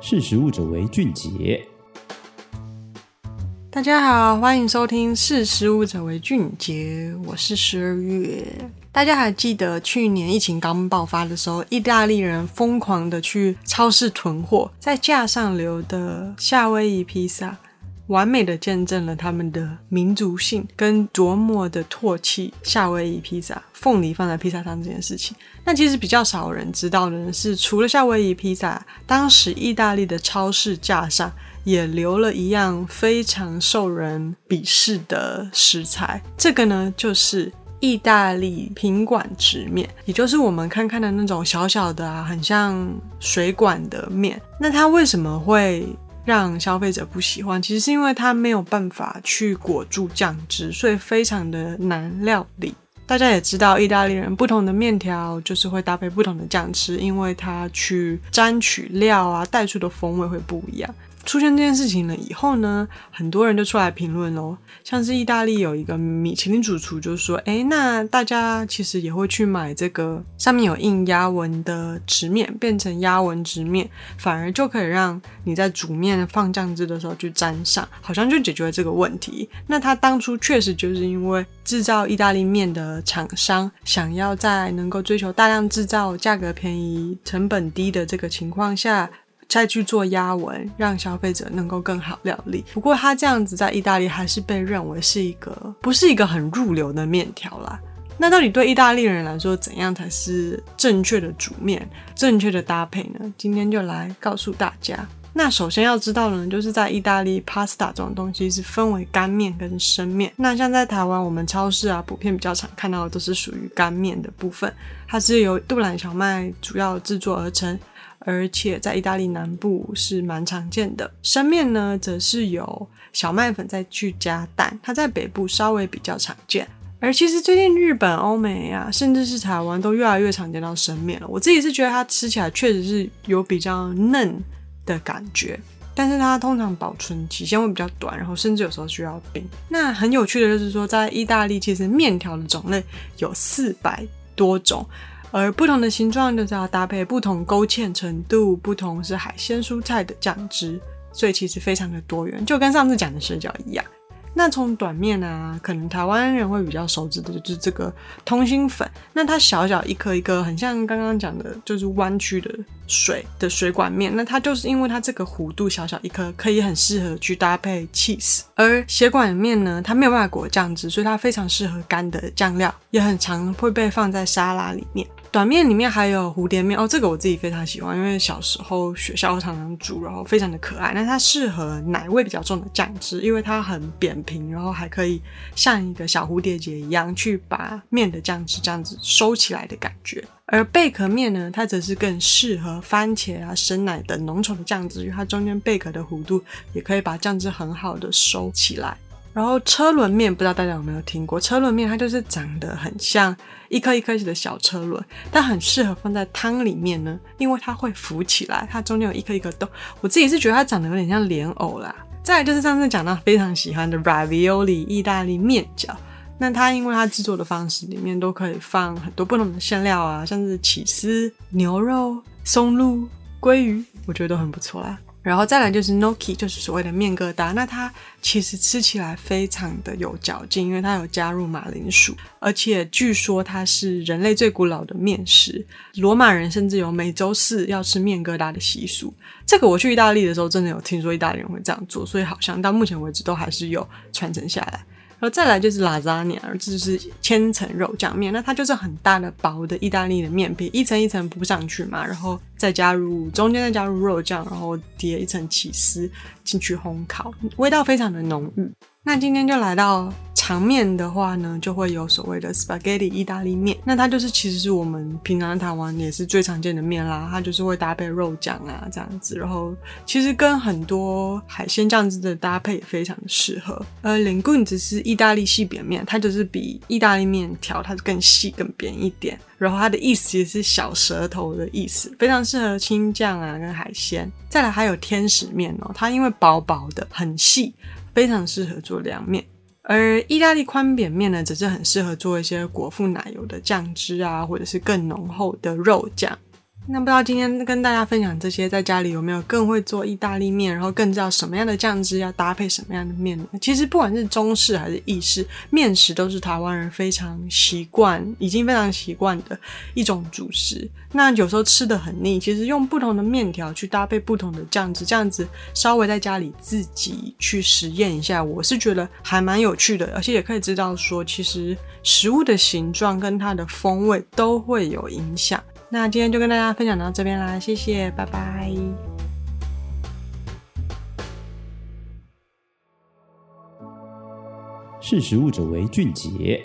识时务者为俊杰。大家好，欢迎收听《识时务者为俊杰》，我是十二月。大家还记得去年疫情刚爆发的时候，意大利人疯狂的去超市囤货，在架上留的夏威夷披萨。完美的见证了他们的民族性，跟多么的唾弃夏威夷披萨、凤梨放在披萨上这件事情。那其实比较少人知道的是，除了夏威夷披萨，当时意大利的超市架上也留了一样非常受人鄙视的食材。这个呢，就是意大利平管直面，也就是我们看看的那种小小的啊，很像水管的面。那它为什么会让消费者不喜欢，其实是因为它没有办法去裹住酱汁，所以非常的难料理。大家也知道，意大利人不同的面条就是会搭配不同的酱汁，因为它去沾取料啊，带出的风味会不一样。出现这件事情了以后呢，很多人就出来评论喽。像是意大利有一个米其林主厨就说：“诶，那大家其实也会去买这个上面有印压纹的直面，变成压纹直面，反而就可以让你在煮面放酱汁的时候去沾上，好像就解决了这个问题。那他当初确实就是因为制造意大利面的厂商想要在能够追求大量制造、价格便宜、成本低的这个情况下。”再去做压纹，让消费者能够更好料理。不过，它这样子在意大利还是被认为是一个不是一个很入流的面条啦。那到底对意大利人来说，怎样才是正确的煮面、正确的搭配呢？今天就来告诉大家。那首先要知道的呢，就是在意大利，pasta 这种东西是分为干面跟生面。那像在台湾，我们超市啊，普遍比较常看到的都是属于干面的部分，它是由杜兰小麦主要制作而成。而且在意大利南部是蛮常见的。生面呢，则是由小麦粉再去加蛋，它在北部稍微比较常见。而其实最近日本、欧美啊，甚至是台湾都越来越常见到生面了。我自己是觉得它吃起来确实是有比较嫩的感觉，但是它通常保存期限会比较短，然后甚至有时候需要冰。那很有趣的就是说，在意大利其实面条的种类有四百多种。而不同的形状就是要搭配不同勾芡程度、不同是海鲜、蔬菜的酱汁，所以其实非常的多元，就跟上次讲的水饺一样。那从短面啊，可能台湾人会比较熟知的就是这个通心粉。那它小小一颗一颗，很像刚刚讲的，就是弯曲的水的水管面。那它就是因为它这个弧度小小一颗，可以很适合去搭配 cheese。而斜管面呢，它没有办法裹酱汁，所以它非常适合干的酱料，也很常会被放在沙拉里面。短面里面还有蝴蝶面哦，这个我自己非常喜欢，因为小时候学校常常煮，然后非常的可爱。那它适合奶味比较重的酱汁，因为它很扁平，然后还可以像一个小蝴蝶结一样去把面的酱汁这样子收起来的感觉。而贝壳面呢，它则是更适合番茄啊、生奶等浓稠的酱汁，因为它中间贝壳的弧度也可以把酱汁很好的收起来。然后车轮面，不知道大家有没有听过？车轮面它就是长得很像一颗一颗的小车轮，但很适合放在汤里面呢，因为它会浮起来，它中间有一颗一颗洞。我自己是觉得它长得有点像莲藕啦。再来就是上次讲到非常喜欢的 ravioli 意大利面饺，那它因为它制作的方式里面都可以放很多不同的馅料啊，像是起司、牛肉、松露、鲑鱼，我觉得都很不错啦。然后再来就是 noki，就是所谓的面疙瘩。那它其实吃起来非常的有嚼劲，因为它有加入马铃薯，而且据说它是人类最古老的面食。罗马人甚至有每周四要吃面疙瘩的习俗。这个我去意大利的时候，真的有听说意大利人会这样做，所以好像到目前为止都还是有传承下来。然后再来就是 lasagna，这就是千层肉酱面。那它就是很大的薄的意大利的面皮，一层一层铺上去嘛，然后再加入中间再加入肉酱，然后叠一层起司进去烘烤，味道非常的浓郁。那今天就来到。长面的话呢，就会有所谓的 spaghetti 意大利面，那它就是其实是我们平常在台湾也是最常见的面啦，它就是会搭配肉酱啊这样子，然后其实跟很多海鲜酱汁的搭配也非常的适合。呃，linguine 是意大利细扁面，它就是比意大利面条它更细更扁一点，然后它的意思也是小舌头的意思，非常适合青酱啊跟海鲜。再来还有天使面哦，它因为薄薄的很细，非常适合做凉面。而意大利宽扁面呢，则是很适合做一些果腹奶油的酱汁啊，或者是更浓厚的肉酱。那不知道今天跟大家分享这些，在家里有没有更会做意大利面，然后更知道什么样的酱汁要搭配什么样的面呢？其实不管是中式还是意式，面食都是台湾人非常习惯、已经非常习惯的一种主食。那有时候吃得很腻，其实用不同的面条去搭配不同的酱汁，这样子稍微在家里自己去实验一下，我是觉得还蛮有趣的，而且也可以知道说，其实食物的形状跟它的风味都会有影响。那今天就跟大家分享到这边啦，谢谢，拜拜。识时务者为俊杰。